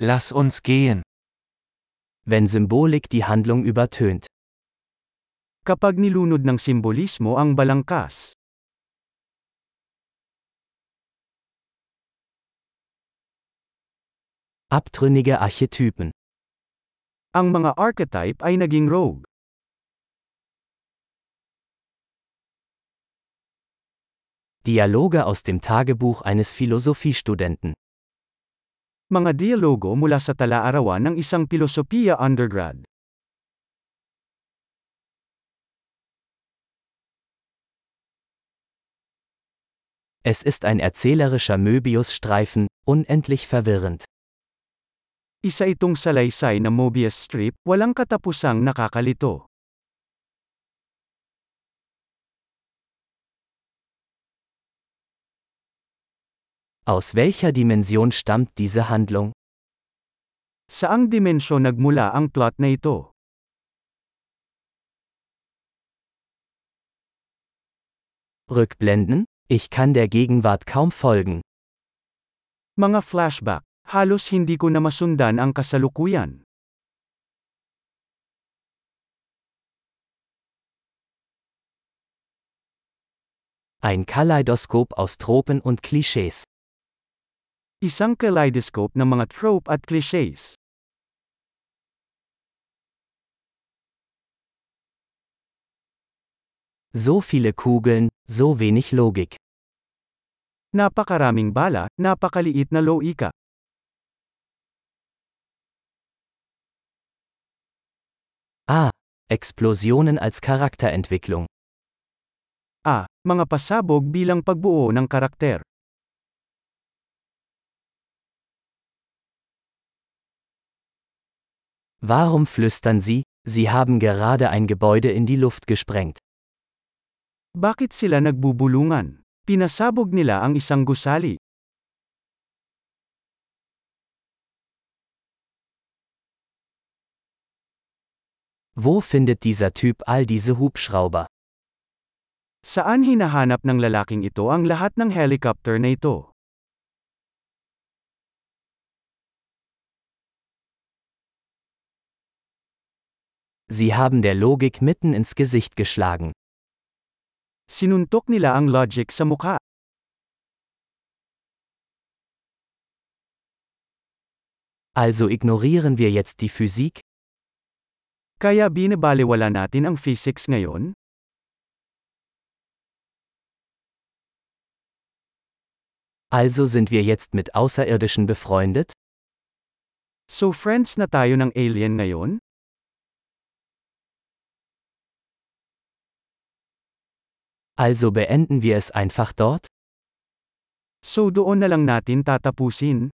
Lass uns gehen. Wenn Symbolik die Handlung übertönt. Kapag nilunod ng simbolismo ang balangkas. Abtrünnige Archetypen. Ang mga archetype ay naging rogue. Dialoge aus dem Tagebuch eines Philosophiestudenten. Mga dialogo mula sa tala-arawan ng isang pilosopiya undergrad. Es ist ein erzählerischer Möbius-Streifen, unendlich verwirrend. Isa itong salaysay na Mobius strip, walang katapusang nakakalito. Aus welcher Dimension stammt diese Handlung? Saang dimensyon nagmula ang plot na ito? Rückblenden? Ich kann der Gegenwart kaum folgen. Mga flashback, halos hindi ko na masundan ang kasalukuyan. Ein Kaleidoskop aus Tropen und Klischees. Isang kaleidoscope ng mga trope at clichés. So viele Kugeln, so wenig Logik. Napakaraming bala, napakaliit na loika. Ah, Explosionen als Charakterentwicklung. Ah, mga pasabog bilang pagbuo ng karakter. Warum flüstern Sie, Sie haben gerade ein Gebäude in die Luft gesprengt? Bakit sila nagbubulungan? Pinasabog nila ang isang gusali. Wo findet dieser Typ all diese Hubschrauber? Saan hinahanap ng lalaking ito ang lahat ng helicopter na ito? Sie haben der Logik mitten ins Gesicht geschlagen. Sinuntok nila ang logic sa mukha. Also ignorieren wir jetzt die Physik? Kaya binabaliwala natin ang physics ngayon? Also sind wir jetzt mit Außerirdischen befreundet? So friends na tayo ng alien ngayon? Also beenden wir es einfach dort? So doon na lang natin tatapusin?